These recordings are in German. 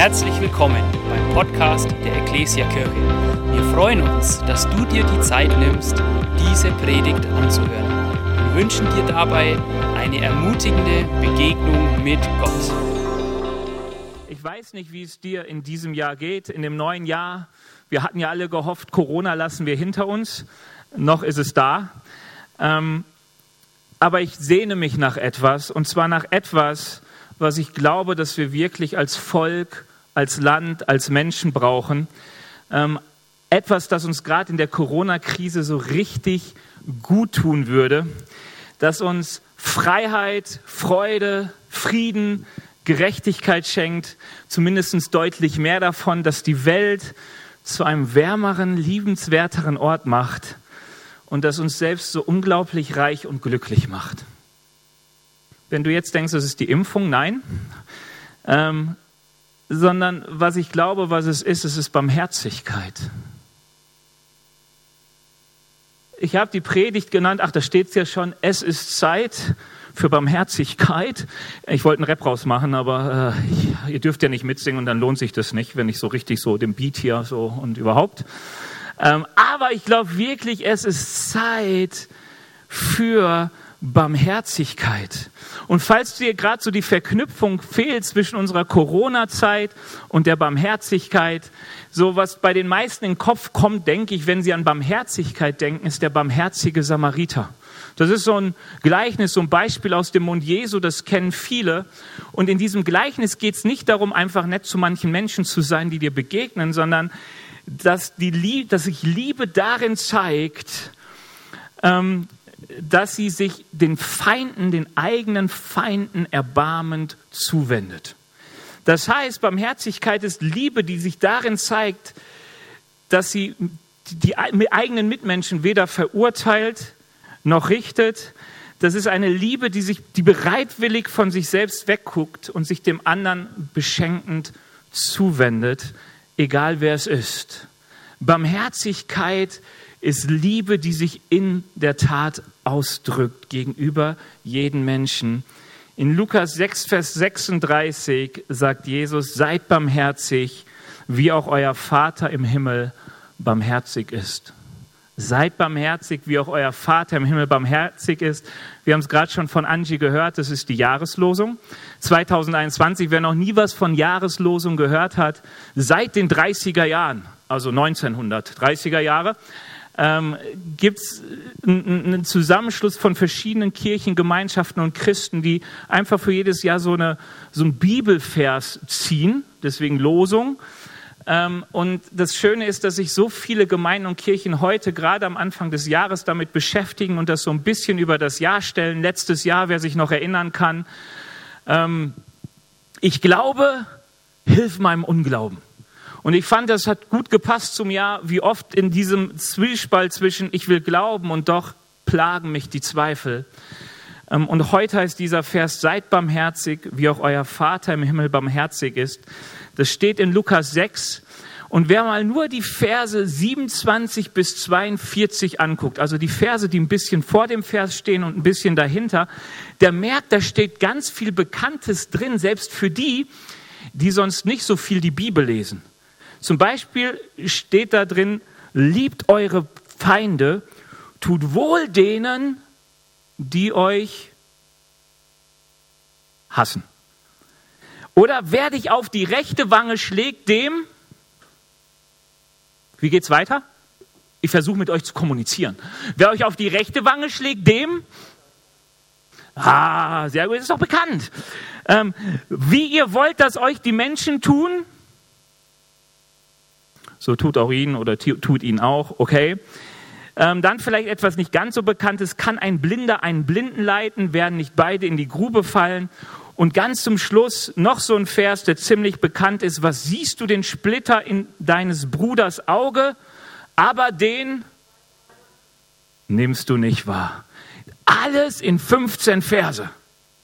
Herzlich willkommen beim Podcast der Ecclesia Kirche. Wir freuen uns, dass du dir die Zeit nimmst, diese Predigt anzuhören. Wir wünschen dir dabei eine ermutigende Begegnung mit Gott. Ich weiß nicht, wie es dir in diesem Jahr geht, in dem neuen Jahr. Wir hatten ja alle gehofft, Corona lassen wir hinter uns. Noch ist es da. Ähm, aber ich sehne mich nach etwas, und zwar nach etwas, was ich glaube, dass wir wirklich als Volk, als Land, als Menschen brauchen. Ähm, etwas, das uns gerade in der Corona-Krise so richtig gut tun würde, das uns Freiheit, Freude, Frieden, Gerechtigkeit schenkt, zumindest deutlich mehr davon, dass die Welt zu einem wärmeren, liebenswerteren Ort macht und das uns selbst so unglaublich reich und glücklich macht. Wenn du jetzt denkst, das ist die Impfung, nein, ähm, sondern was ich glaube, was es ist, es ist Barmherzigkeit. Ich habe die Predigt genannt, ach, da steht es ja schon, es ist Zeit für Barmherzigkeit. Ich wollte einen Rap rausmachen, aber äh, ihr dürft ja nicht mitsingen und dann lohnt sich das nicht, wenn ich so richtig so den Beat hier so und überhaupt. Ähm, aber ich glaube wirklich, es ist Zeit für Barmherzigkeit. Und falls dir gerade so die Verknüpfung fehlt zwischen unserer Corona-Zeit und der Barmherzigkeit, so was bei den meisten in den Kopf kommt, denke ich, wenn sie an Barmherzigkeit denken, ist der barmherzige Samariter. Das ist so ein Gleichnis, so ein Beispiel aus dem Mund Jesu, das kennen viele. Und in diesem Gleichnis geht es nicht darum, einfach nett zu manchen Menschen zu sein, die dir begegnen, sondern dass, die, dass sich Liebe darin zeigt, ähm, dass sie sich den Feinden, den eigenen Feinden erbarmend zuwendet. Das heißt, Barmherzigkeit ist Liebe, die sich darin zeigt, dass sie die eigenen Mitmenschen weder verurteilt noch richtet. Das ist eine Liebe, die, sich, die bereitwillig von sich selbst wegguckt und sich dem anderen beschenkend zuwendet egal wer es ist. Barmherzigkeit ist Liebe, die sich in der Tat ausdrückt gegenüber jedem Menschen. In Lukas 6, Vers 36 sagt Jesus, seid barmherzig, wie auch euer Vater im Himmel barmherzig ist. Seid barmherzig, wie auch euer Vater im Himmel barmherzig ist. Wir haben es gerade schon von Angie gehört, das ist die Jahreslosung 2021. Wer noch nie was von Jahreslosung gehört hat, seit den 30er Jahren, also 1930er Jahre, ähm, gibt es einen Zusammenschluss von verschiedenen Kirchen, Gemeinschaften und Christen, die einfach für jedes Jahr so, eine, so einen Bibelvers ziehen, deswegen Losung ähm, und das Schöne ist, dass sich so viele Gemeinden und Kirchen heute gerade am Anfang des Jahres damit beschäftigen und das so ein bisschen über das Jahr stellen. Letztes Jahr, wer sich noch erinnern kann. Ähm, ich glaube, hilf meinem Unglauben. Und ich fand, das hat gut gepasst zum Jahr, wie oft in diesem Zwiespalt zwischen ich will glauben und doch plagen mich die Zweifel. Ähm, und heute heißt dieser Vers, seid barmherzig, wie auch euer Vater im Himmel barmherzig ist. Das steht in Lukas 6. Und wer mal nur die Verse 27 bis 42 anguckt, also die Verse, die ein bisschen vor dem Vers stehen und ein bisschen dahinter, der merkt, da steht ganz viel Bekanntes drin, selbst für die, die sonst nicht so viel die Bibel lesen. Zum Beispiel steht da drin, liebt eure Feinde, tut wohl denen, die euch hassen. Oder wer dich auf die rechte Wange schlägt, dem. Wie geht's weiter? Ich versuche mit euch zu kommunizieren. Wer euch auf die rechte Wange schlägt, dem. Ah, sehr gut, ist doch bekannt. Ähm, wie ihr wollt, dass euch die Menschen tun, so tut auch ihn oder tut ihn auch, okay. Ähm, dann vielleicht etwas nicht ganz so Bekanntes. Kann ein Blinder einen Blinden leiten? Werden nicht beide in die Grube fallen? Und ganz zum Schluss noch so ein Vers, der ziemlich bekannt ist. Was siehst du den Splitter in deines Bruders Auge, aber den nimmst du nicht wahr. Alles in 15 Verse.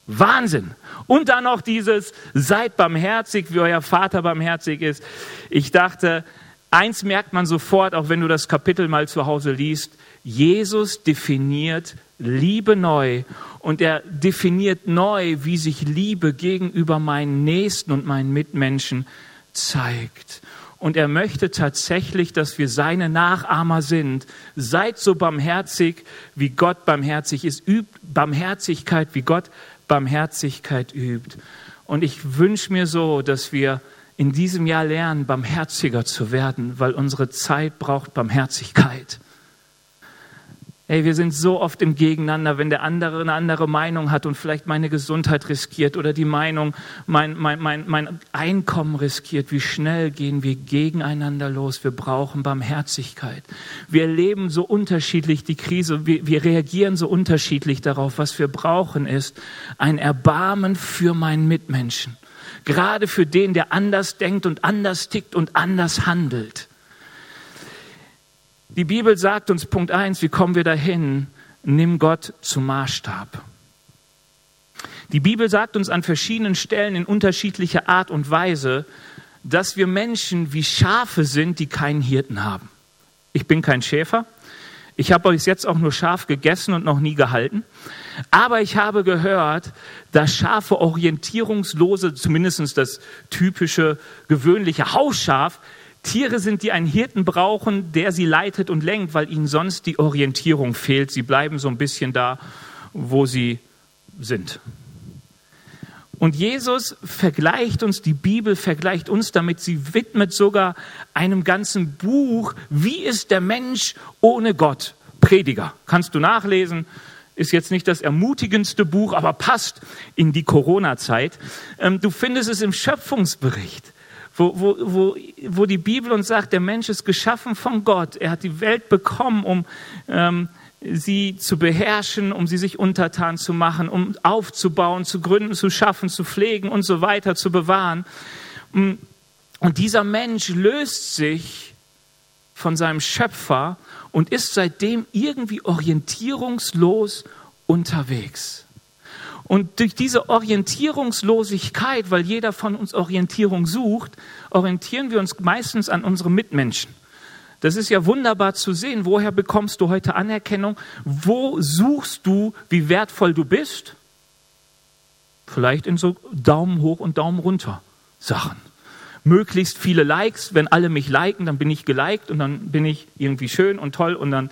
Wahnsinn. Und dann noch dieses, seid barmherzig, wie euer Vater barmherzig ist. Ich dachte, eins merkt man sofort, auch wenn du das Kapitel mal zu Hause liest, Jesus definiert Liebe neu und er definiert neu, wie sich Liebe gegenüber meinen Nächsten und meinen Mitmenschen zeigt. Und er möchte tatsächlich, dass wir seine Nachahmer sind. Seid so barmherzig, wie Gott barmherzig ist. Übt Barmherzigkeit, wie Gott Barmherzigkeit übt. Und ich wünsche mir so, dass wir in diesem Jahr lernen, barmherziger zu werden, weil unsere Zeit braucht Barmherzigkeit. Ey, wir sind so oft im Gegeneinander, wenn der andere eine andere Meinung hat und vielleicht meine Gesundheit riskiert oder die Meinung, mein, mein, mein, mein Einkommen riskiert. Wie schnell gehen wir gegeneinander los? Wir brauchen Barmherzigkeit. Wir erleben so unterschiedlich die Krise. Wir, wir reagieren so unterschiedlich darauf. Was wir brauchen ist ein Erbarmen für meinen Mitmenschen. Gerade für den, der anders denkt und anders tickt und anders handelt. Die Bibel sagt uns Punkt eins, wie kommen wir dahin? Nimm Gott zum Maßstab. Die Bibel sagt uns an verschiedenen Stellen in unterschiedlicher Art und Weise, dass wir Menschen wie Schafe sind, die keinen Hirten haben. Ich bin kein Schäfer. Ich habe euch jetzt auch nur Schaf gegessen und noch nie gehalten. Aber ich habe gehört, dass Schafe orientierungslose, zumindest das typische, gewöhnliche Hausschaf, Tiere sind, die einen Hirten brauchen, der sie leitet und lenkt, weil ihnen sonst die Orientierung fehlt. Sie bleiben so ein bisschen da, wo sie sind. Und Jesus vergleicht uns, die Bibel vergleicht uns damit, sie widmet sogar einem ganzen Buch, wie ist der Mensch ohne Gott? Prediger. Kannst du nachlesen, ist jetzt nicht das ermutigendste Buch, aber passt in die Corona-Zeit. Ähm, du findest es im Schöpfungsbericht wo, wo, wo, wo die Bibel uns sagt, der Mensch ist geschaffen von Gott. Er hat die Welt bekommen, um ähm, sie zu beherrschen, um sie sich untertan zu machen, um aufzubauen, zu gründen, zu schaffen, zu pflegen und so weiter, zu bewahren. Mm, und dieser Mensch löst sich von seinem Schöpfer und ist seitdem irgendwie orientierungslos unterwegs. Und durch diese Orientierungslosigkeit, weil jeder von uns Orientierung sucht, orientieren wir uns meistens an unsere Mitmenschen. Das ist ja wunderbar zu sehen. Woher bekommst du heute Anerkennung? Wo suchst du, wie wertvoll du bist? Vielleicht in so Daumen hoch und Daumen runter Sachen. Möglichst viele Likes. Wenn alle mich liken, dann bin ich geliked und dann bin ich irgendwie schön und toll und dann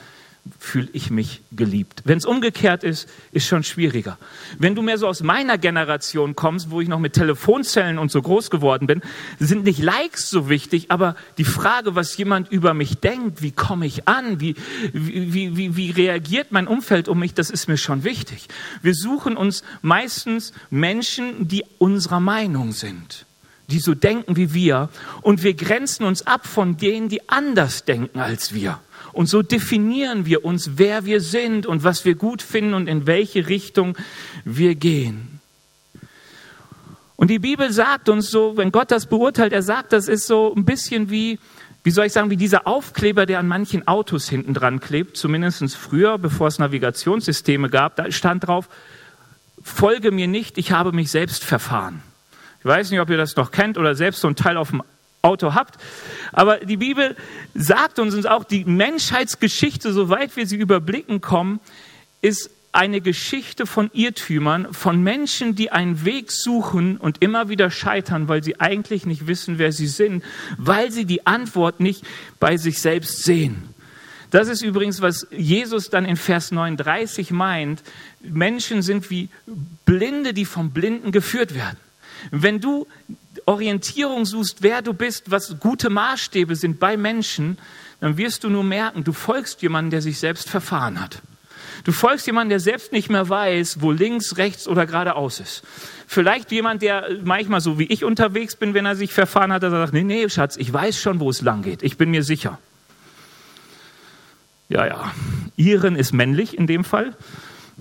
fühle ich mich geliebt. Wenn es umgekehrt ist, ist schon schwieriger. Wenn du mehr so aus meiner Generation kommst, wo ich noch mit Telefonzellen und so groß geworden bin, sind nicht Likes so wichtig, aber die Frage, was jemand über mich denkt, wie komme ich an, wie, wie, wie, wie reagiert mein Umfeld um mich, das ist mir schon wichtig. Wir suchen uns meistens Menschen, die unserer Meinung sind die so denken wie wir, und wir grenzen uns ab von denen, die anders denken als wir. Und so definieren wir uns, wer wir sind und was wir gut finden und in welche Richtung wir gehen. Und die Bibel sagt uns so, wenn Gott das beurteilt, er sagt, das ist so ein bisschen wie, wie soll ich sagen, wie dieser Aufkleber, der an manchen Autos hinten dran klebt, zumindest früher, bevor es Navigationssysteme gab, da stand drauf, folge mir nicht, ich habe mich selbst verfahren. Ich weiß nicht, ob ihr das noch kennt oder selbst so ein Teil auf dem Auto habt. Aber die Bibel sagt uns auch, die Menschheitsgeschichte, soweit wir sie überblicken kommen, ist eine Geschichte von Irrtümern, von Menschen, die einen Weg suchen und immer wieder scheitern, weil sie eigentlich nicht wissen, wer sie sind, weil sie die Antwort nicht bei sich selbst sehen. Das ist übrigens, was Jesus dann in Vers 39 meint. Menschen sind wie Blinde, die vom Blinden geführt werden. Wenn du Orientierung suchst, wer du bist, was gute Maßstäbe sind bei Menschen, dann wirst du nur merken, du folgst jemandem, der sich selbst verfahren hat. Du folgst jemandem, der selbst nicht mehr weiß, wo links, rechts oder geradeaus ist. Vielleicht jemand, der manchmal so wie ich unterwegs bin, wenn er sich verfahren hat, der sagt, nee, nee, Schatz, ich weiß schon, wo es lang geht. Ich bin mir sicher. Ja, ja. Iren ist männlich in dem Fall.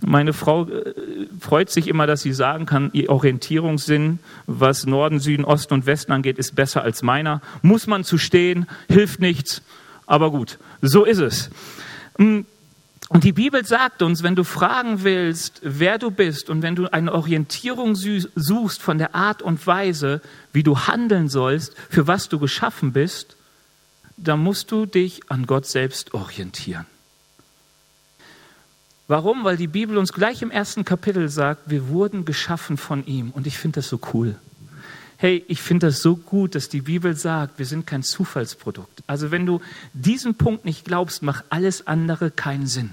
Meine Frau äh, freut sich immer, dass sie sagen kann, ihr Orientierungssinn, was Norden, Süden, Osten und Westen angeht, ist besser als meiner. Muss man zu stehen, hilft nichts, aber gut, so ist es. Mm, und die Bibel sagt uns, wenn du fragen willst, wer du bist und wenn du eine Orientierung suchst von der Art und Weise, wie du handeln sollst, für was du geschaffen bist, dann musst du dich an Gott selbst orientieren. Warum? Weil die Bibel uns gleich im ersten Kapitel sagt, wir wurden geschaffen von ihm. Und ich finde das so cool. hey, ich finde das so gut, dass die Bibel sagt, wir sind kein Zufallsprodukt. Also wenn du diesen Punkt nicht glaubst, macht alles andere keinen Sinn.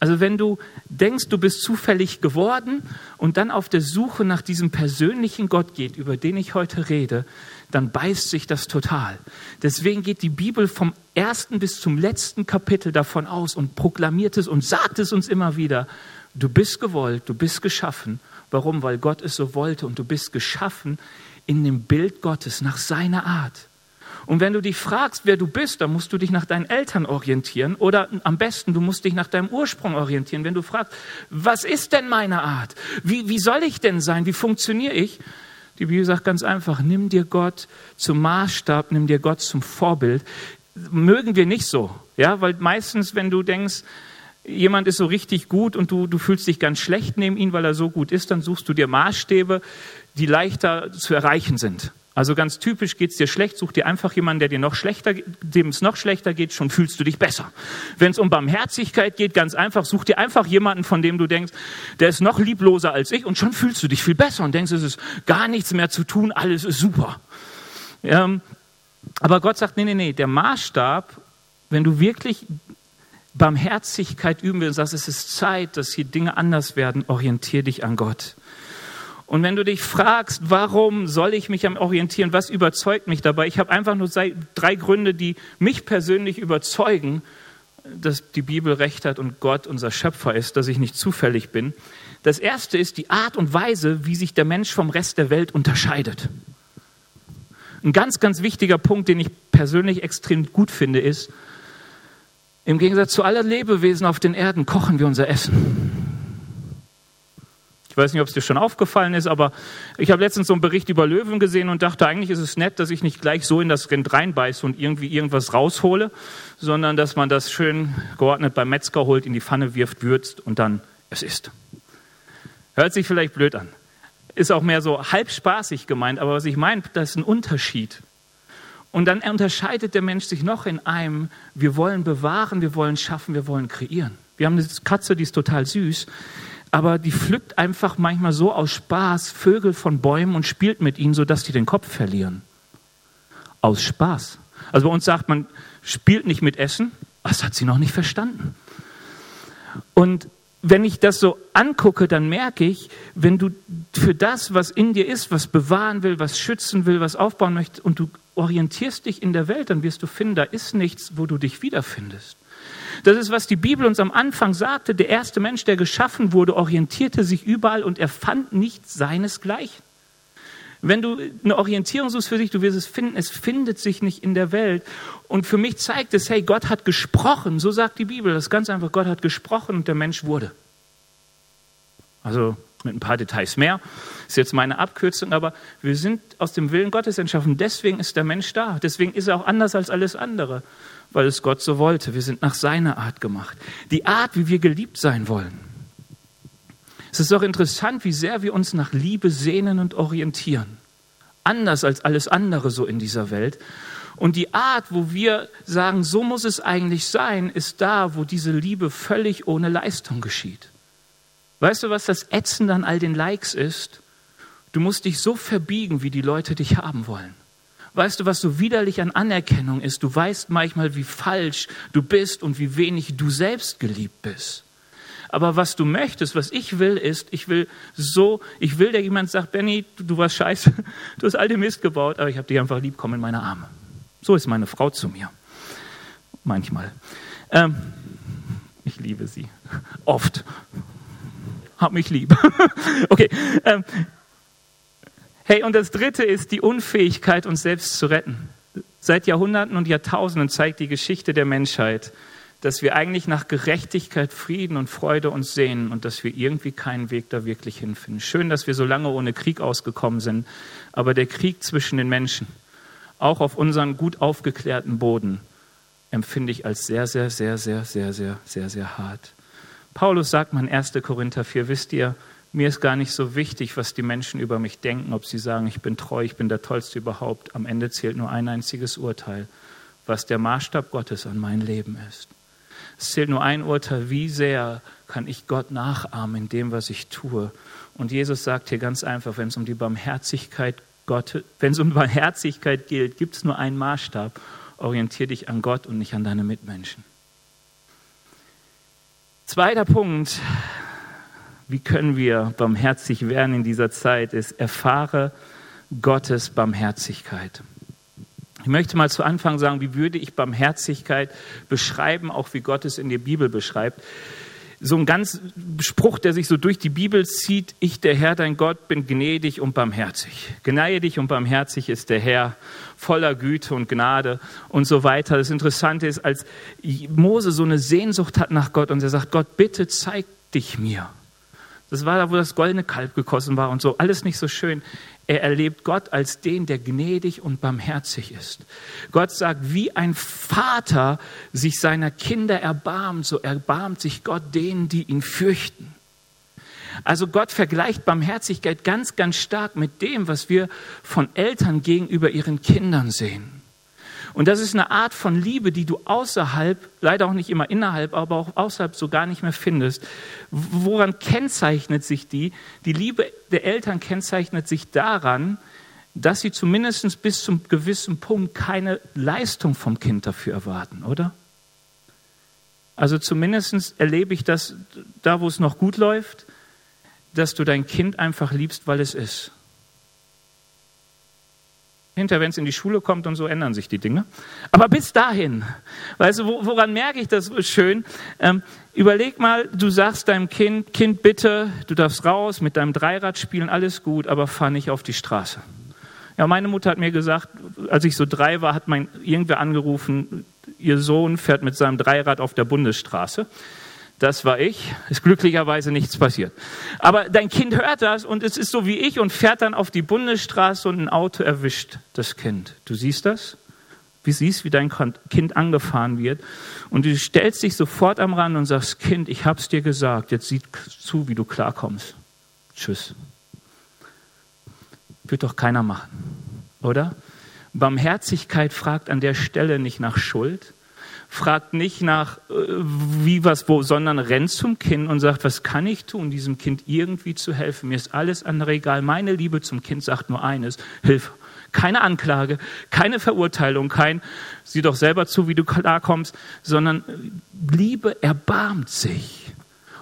Also wenn du denkst, du bist zufällig geworden und dann auf der Suche nach diesem persönlichen Gott geht, über den ich heute rede, dann beißt sich das total. Deswegen geht die Bibel vom ersten bis zum letzten Kapitel davon aus und proklamiert es und sagt es uns immer wieder. Du bist gewollt, du bist geschaffen. Warum? Weil Gott es so wollte und du bist geschaffen in dem Bild Gottes, nach seiner Art. Und wenn du dich fragst, wer du bist, dann musst du dich nach deinen Eltern orientieren oder am besten, du musst dich nach deinem Ursprung orientieren. Wenn du fragst, was ist denn meine Art? Wie, wie soll ich denn sein? Wie funktioniere ich? Die Bibel sagt ganz einfach, nimm dir Gott zum Maßstab, nimm dir Gott zum Vorbild. Mögen wir nicht so, ja, weil meistens, wenn du denkst, jemand ist so richtig gut und du, du fühlst dich ganz schlecht neben ihm, weil er so gut ist, dann suchst du dir Maßstäbe, die leichter zu erreichen sind. Also ganz typisch geht es dir schlecht, such dir einfach jemanden, der dir noch schlechter, dem es noch schlechter geht, schon fühlst du dich besser. Wenn es um Barmherzigkeit geht, ganz einfach, such dir einfach jemanden, von dem du denkst, der ist noch liebloser als ich und schon fühlst du dich viel besser und denkst, es ist gar nichts mehr zu tun, alles ist super. Ähm, aber Gott sagt, nee, nee, nee, der Maßstab, wenn du wirklich Barmherzigkeit üben willst, sagst, es ist Zeit, dass hier Dinge anders werden, orientier dich an Gott. Und wenn du dich fragst, warum soll ich mich am Orientieren, was überzeugt mich dabei? Ich habe einfach nur drei Gründe, die mich persönlich überzeugen, dass die Bibel recht hat und Gott unser Schöpfer ist, dass ich nicht zufällig bin. Das erste ist die Art und Weise, wie sich der Mensch vom Rest der Welt unterscheidet. Ein ganz, ganz wichtiger Punkt, den ich persönlich extrem gut finde, ist, im Gegensatz zu allen Lebewesen auf den Erden kochen wir unser Essen. Ich weiß nicht, ob es dir schon aufgefallen ist, aber ich habe letztens so einen Bericht über Löwen gesehen und dachte, eigentlich ist es nett, dass ich nicht gleich so in das Rind reinbeiße und irgendwie irgendwas raushole, sondern dass man das schön geordnet beim Metzger holt, in die Pfanne wirft, würzt und dann es isst. Hört sich vielleicht blöd an. Ist auch mehr so halb spaßig gemeint, aber was ich meine, das ist ein Unterschied. Und dann unterscheidet der Mensch sich noch in einem, wir wollen bewahren, wir wollen schaffen, wir wollen kreieren. Wir haben eine Katze, die ist total süß aber die pflückt einfach manchmal so aus Spaß Vögel von Bäumen und spielt mit ihnen, sodass die den Kopf verlieren. Aus Spaß. Also bei uns sagt man, spielt nicht mit Essen. Das hat sie noch nicht verstanden. Und wenn ich das so angucke, dann merke ich, wenn du für das, was in dir ist, was bewahren will, was schützen will, was aufbauen möchtest, und du orientierst dich in der Welt, dann wirst du finden, da ist nichts, wo du dich wiederfindest. Das ist, was die Bibel uns am Anfang sagte. Der erste Mensch, der geschaffen wurde, orientierte sich überall und er fand nichts seinesgleichen. Wenn du eine Orientierung suchst für dich, du wirst es finden, es findet sich nicht in der Welt. Und für mich zeigt es, hey, Gott hat gesprochen, so sagt die Bibel, das ist ganz einfach, Gott hat gesprochen und der Mensch wurde. Also mit ein paar Details mehr, ist jetzt meine Abkürzung, aber wir sind aus dem Willen Gottes entschaffen, deswegen ist der Mensch da, deswegen ist er auch anders als alles andere weil es Gott so wollte. Wir sind nach seiner Art gemacht. Die Art, wie wir geliebt sein wollen. Es ist doch interessant, wie sehr wir uns nach Liebe sehnen und orientieren. Anders als alles andere so in dieser Welt. Und die Art, wo wir sagen, so muss es eigentlich sein, ist da, wo diese Liebe völlig ohne Leistung geschieht. Weißt du, was das Ätzen an all den Likes ist? Du musst dich so verbiegen, wie die Leute dich haben wollen. Weißt du, was so widerlich an Anerkennung ist? Du weißt manchmal, wie falsch du bist und wie wenig du selbst geliebt bist. Aber was du möchtest, was ich will, ist, ich will so, ich will, der jemand sagt, Benny, du, du warst scheiße, du hast all den Mist gebaut, aber ich habe dich einfach lieb, komm in meine Arme. So ist meine Frau zu mir. Manchmal. Ähm, ich liebe sie. Oft. Hab mich lieb. okay. Ähm, Hey, und das Dritte ist die Unfähigkeit, uns selbst zu retten. Seit Jahrhunderten und Jahrtausenden zeigt die Geschichte der Menschheit, dass wir eigentlich nach Gerechtigkeit, Frieden und Freude uns sehnen und dass wir irgendwie keinen Weg da wirklich hinfinden. Schön, dass wir so lange ohne Krieg ausgekommen sind, aber der Krieg zwischen den Menschen, auch auf unseren gut aufgeklärten Boden, empfinde ich als sehr, sehr, sehr, sehr, sehr, sehr, sehr, sehr hart. Paulus sagt man 1. Korinther 4, wisst ihr, mir ist gar nicht so wichtig, was die Menschen über mich denken, ob sie sagen, ich bin treu, ich bin der Tollste überhaupt. Am Ende zählt nur ein einziges Urteil, was der Maßstab Gottes an mein Leben ist. Es zählt nur ein Urteil, wie sehr kann ich Gott nachahmen in dem, was ich tue. Und Jesus sagt hier ganz einfach, wenn es um die Barmherzigkeit Gott, wenn es um Barmherzigkeit geht, gibt es nur einen Maßstab. Orientier dich an Gott und nicht an deine Mitmenschen. Zweiter Punkt, wie können wir barmherzig werden in dieser Zeit, ist, erfahre Gottes Barmherzigkeit. Ich möchte mal zu Anfang sagen, wie würde ich Barmherzigkeit beschreiben, auch wie Gott es in der Bibel beschreibt. So ein ganz Spruch, der sich so durch die Bibel zieht, ich, der Herr, dein Gott, bin gnädig und barmherzig. Gnädig und barmherzig ist der Herr, voller Güte und Gnade und so weiter. Das Interessante ist, als Mose so eine Sehnsucht hat nach Gott und er sagt, Gott, bitte zeig dich mir. Das war da, wo das goldene Kalb gekossen war und so. Alles nicht so schön. Er erlebt Gott als den, der gnädig und barmherzig ist. Gott sagt, wie ein Vater sich seiner Kinder erbarmt, so erbarmt sich Gott denen, die ihn fürchten. Also Gott vergleicht Barmherzigkeit ganz, ganz stark mit dem, was wir von Eltern gegenüber ihren Kindern sehen. Und das ist eine Art von Liebe, die du außerhalb, leider auch nicht immer innerhalb, aber auch außerhalb so gar nicht mehr findest. Woran kennzeichnet sich die? Die Liebe der Eltern kennzeichnet sich daran, dass sie zumindest bis zum gewissen Punkt keine Leistung vom Kind dafür erwarten, oder? Also zumindest erlebe ich das da, wo es noch gut läuft, dass du dein Kind einfach liebst, weil es ist. Hinterher, wenn es in die Schule kommt und so, ändern sich die Dinge. Aber bis dahin, weißt du, woran merke ich das schön? Ähm, überleg mal, du sagst deinem Kind, Kind, bitte, du darfst raus, mit deinem Dreirad spielen, alles gut, aber fahr nicht auf die Straße. Ja, meine Mutter hat mir gesagt, als ich so drei war, hat mein irgendwer angerufen, ihr Sohn fährt mit seinem Dreirad auf der Bundesstraße das war ich, ist glücklicherweise nichts passiert. Aber dein Kind hört das und es ist so wie ich und fährt dann auf die Bundesstraße und ein Auto erwischt das Kind. Du siehst das? Wie siehst, wie dein Kind angefahren wird. Und du stellst dich sofort am Rand und sagst, Kind, ich hab's dir gesagt, jetzt sieh zu, wie du klarkommst. Tschüss. Wird doch keiner machen, oder? Barmherzigkeit fragt an der Stelle nicht nach Schuld, fragt nicht nach, äh, wie was wo, sondern rennt zum Kind und sagt, was kann ich tun, diesem Kind irgendwie zu helfen? Mir ist alles andere egal. Meine Liebe zum Kind sagt nur eines, Hilfe. Keine Anklage, keine Verurteilung, kein, sieh doch selber zu, wie du klarkommst, sondern Liebe erbarmt sich.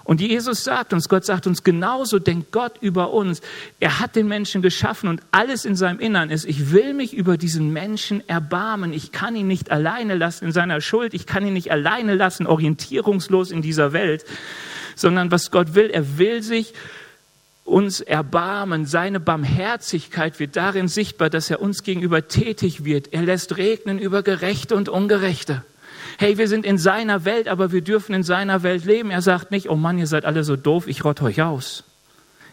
Und Jesus sagt uns, Gott sagt uns, genauso denkt Gott über uns. Er hat den Menschen geschaffen und alles in seinem Innern ist, ich will mich über diesen Menschen erbarmen. Ich kann ihn nicht alleine lassen in seiner Schuld. Ich kann ihn nicht alleine lassen, orientierungslos in dieser Welt, sondern was Gott will, er will sich uns erbarmen. Seine Barmherzigkeit wird darin sichtbar, dass er uns gegenüber tätig wird. Er lässt regnen über Gerechte und Ungerechte hey, wir sind in seiner Welt, aber wir dürfen in seiner Welt leben. Er sagt nicht, oh Mann, ihr seid alle so doof, ich rotte euch aus.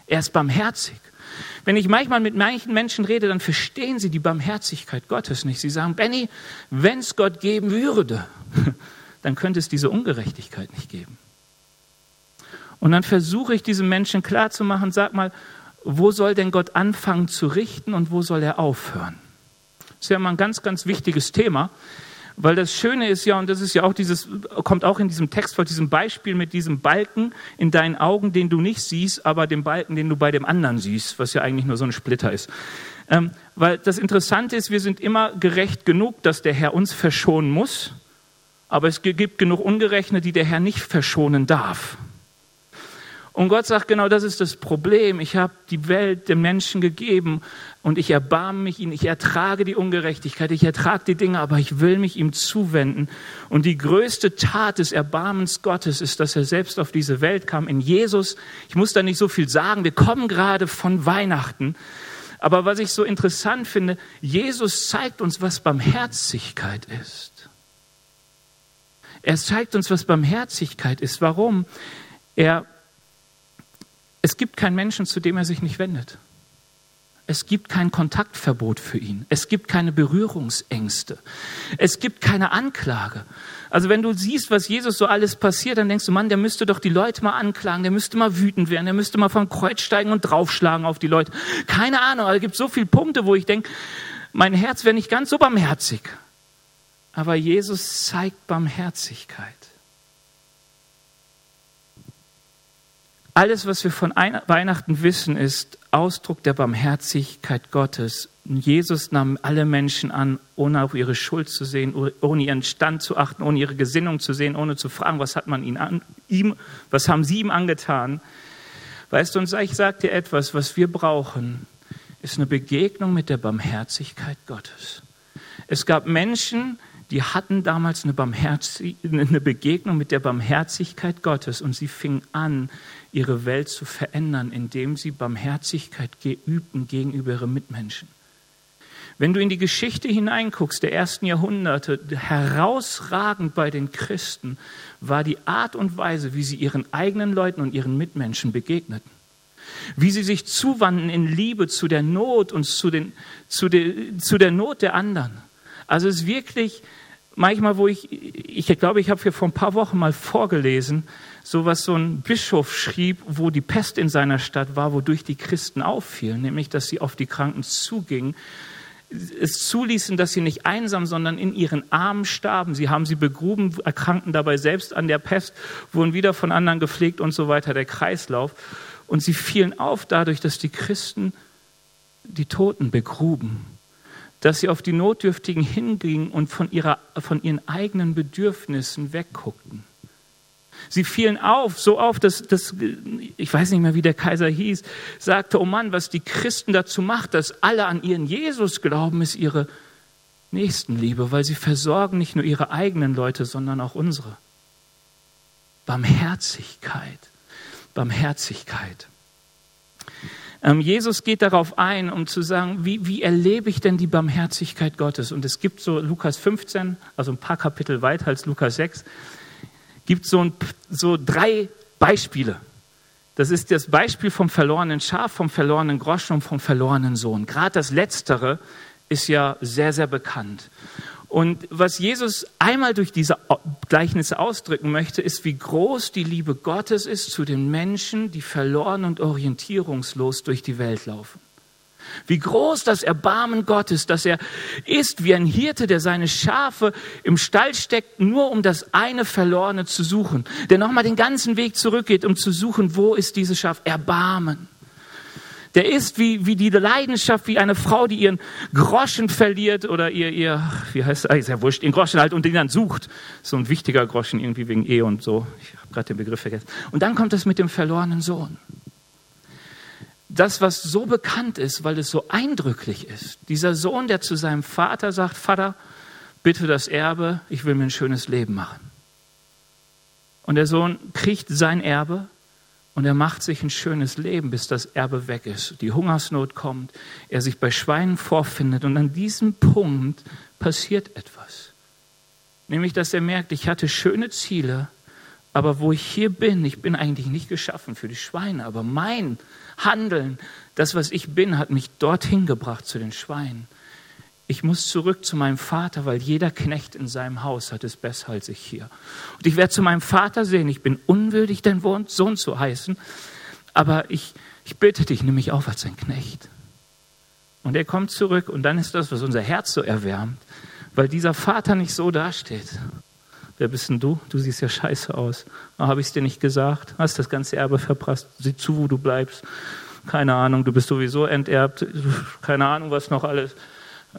Er ist barmherzig. Wenn ich manchmal mit manchen Menschen rede, dann verstehen sie die Barmherzigkeit Gottes nicht. Sie sagen, Benny, wenn es Gott geben würde, dann könnte es diese Ungerechtigkeit nicht geben. Und dann versuche ich diesem Menschen klarzumachen, sag mal, wo soll denn Gott anfangen zu richten und wo soll er aufhören? Das ist ja mal ein ganz, ganz wichtiges Thema. Weil das Schöne ist ja, und das ist ja auch dieses, kommt auch in diesem Text vor diesem Beispiel mit diesem Balken in deinen Augen, den du nicht siehst, aber dem Balken, den du bei dem anderen siehst, was ja eigentlich nur so ein Splitter ist. Ähm, weil das Interessante ist, wir sind immer gerecht genug, dass der Herr uns verschonen muss, aber es gibt genug Ungerechne, die der Herr nicht verschonen darf. Und Gott sagt, genau das ist das Problem. Ich habe die Welt den Menschen gegeben und ich erbarme mich ihnen. Ich ertrage die Ungerechtigkeit, ich ertrage die Dinge, aber ich will mich ihm zuwenden. Und die größte Tat des Erbarmens Gottes ist, dass er selbst auf diese Welt kam. In Jesus, ich muss da nicht so viel sagen, wir kommen gerade von Weihnachten. Aber was ich so interessant finde, Jesus zeigt uns, was Barmherzigkeit ist. Er zeigt uns, was Barmherzigkeit ist. Warum? Er es gibt keinen Menschen, zu dem er sich nicht wendet. Es gibt kein Kontaktverbot für ihn. Es gibt keine Berührungsängste. Es gibt keine Anklage. Also wenn du siehst, was Jesus so alles passiert, dann denkst du, Mann, der müsste doch die Leute mal anklagen, der müsste mal wütend werden, der müsste mal vom Kreuz steigen und draufschlagen auf die Leute. Keine Ahnung, es gibt so viele Punkte, wo ich denke, mein Herz wäre nicht ganz so barmherzig. Aber Jesus zeigt Barmherzigkeit. Alles, was wir von Weihnachten wissen, ist Ausdruck der Barmherzigkeit Gottes. Jesus nahm alle Menschen an, ohne auf ihre Schuld zu sehen, ohne ihren Stand zu achten, ohne ihre Gesinnung zu sehen, ohne zu fragen, was hat man ihn an, ihm, was haben sie ihm angetan. Weißt du, und ich sage dir etwas, was wir brauchen, ist eine Begegnung mit der Barmherzigkeit Gottes. Es gab Menschen, die hatten damals eine, eine Begegnung mit der Barmherzigkeit Gottes und sie fingen an, ihre Welt zu verändern, indem sie Barmherzigkeit geübten gegenüber ihren Mitmenschen. Wenn du in die Geschichte hineinguckst, der ersten Jahrhunderte, herausragend bei den Christen war die Art und Weise, wie sie ihren eigenen Leuten und ihren Mitmenschen begegneten. Wie sie sich zuwandten in Liebe zu der Not und zu, den, zu, der, zu der Not der anderen. Also es ist wirklich manchmal, wo ich, ich glaube, ich habe hier vor ein paar Wochen mal vorgelesen, so was so ein Bischof schrieb, wo die Pest in seiner Stadt war, wodurch die Christen auffielen, nämlich dass sie auf die Kranken zugingen es zuließen, dass sie nicht einsam, sondern in ihren Armen starben. Sie haben sie begruben, erkrankten dabei selbst an der Pest, wurden wieder von anderen gepflegt und so weiter, der Kreislauf. Und sie fielen auf dadurch, dass die Christen die Toten begruben, dass sie auf die Notdürftigen hingingen und von, ihrer, von ihren eigenen Bedürfnissen wegguckten. Sie fielen auf, so auf, dass, dass, ich weiß nicht mehr, wie der Kaiser hieß, sagte, oh Mann, was die Christen dazu macht, dass alle an ihren Jesus glauben, ist ihre Nächstenliebe, weil sie versorgen nicht nur ihre eigenen Leute, sondern auch unsere. Barmherzigkeit, Barmherzigkeit. Ähm, Jesus geht darauf ein, um zu sagen, wie, wie erlebe ich denn die Barmherzigkeit Gottes? Und es gibt so Lukas 15, also ein paar Kapitel weiter als Lukas 6, gibt so, ein, so drei Beispiele. Das ist das Beispiel vom verlorenen Schaf, vom verlorenen Groschen und vom verlorenen Sohn. Gerade das Letztere ist ja sehr, sehr bekannt. Und was Jesus einmal durch diese Gleichnisse ausdrücken möchte, ist, wie groß die Liebe Gottes ist zu den Menschen, die verloren und orientierungslos durch die Welt laufen. Wie groß das Erbarmen Gottes, dass er ist wie ein Hirte, der seine Schafe im Stall steckt, nur um das eine Verlorene zu suchen. Der nochmal den ganzen Weg zurückgeht, um zu suchen, wo ist dieses Schaf? Erbarmen. Der ist wie, wie die Leidenschaft, wie eine Frau, die ihren Groschen verliert oder ihr, ihr wie heißt es, ist ja wurscht, ihren Groschen halt und den dann sucht. So ein wichtiger Groschen irgendwie wegen Ehe und so. Ich habe gerade den Begriff vergessen. Und dann kommt es mit dem verlorenen Sohn das, was so bekannt ist, weil es so eindrücklich ist. Dieser Sohn, der zu seinem Vater sagt, Vater, bitte das Erbe, ich will mir ein schönes Leben machen. Und der Sohn kriegt sein Erbe und er macht sich ein schönes Leben, bis das Erbe weg ist. Die Hungersnot kommt, er sich bei Schweinen vorfindet und an diesem Punkt passiert etwas. Nämlich, dass er merkt, ich hatte schöne Ziele, aber wo ich hier bin, ich bin eigentlich nicht geschaffen für die Schweine, aber mein Handeln, das, was ich bin, hat mich dorthin gebracht zu den Schweinen. Ich muss zurück zu meinem Vater, weil jeder Knecht in seinem Haus hat es besser als ich hier. Und ich werde zu meinem Vater sehen, ich bin unwürdig, dein Sohn zu heißen, aber ich, ich bitte dich, nimm mich auf als ein Knecht. Und er kommt zurück und dann ist das, was unser Herz so erwärmt, weil dieser Vater nicht so dasteht. Wer bist denn du? Du siehst ja scheiße aus. Habe ich es dir nicht gesagt? Hast das ganze Erbe verprasst. Sieh zu, wo du bleibst. Keine Ahnung, du bist sowieso enterbt. Keine Ahnung, was noch alles.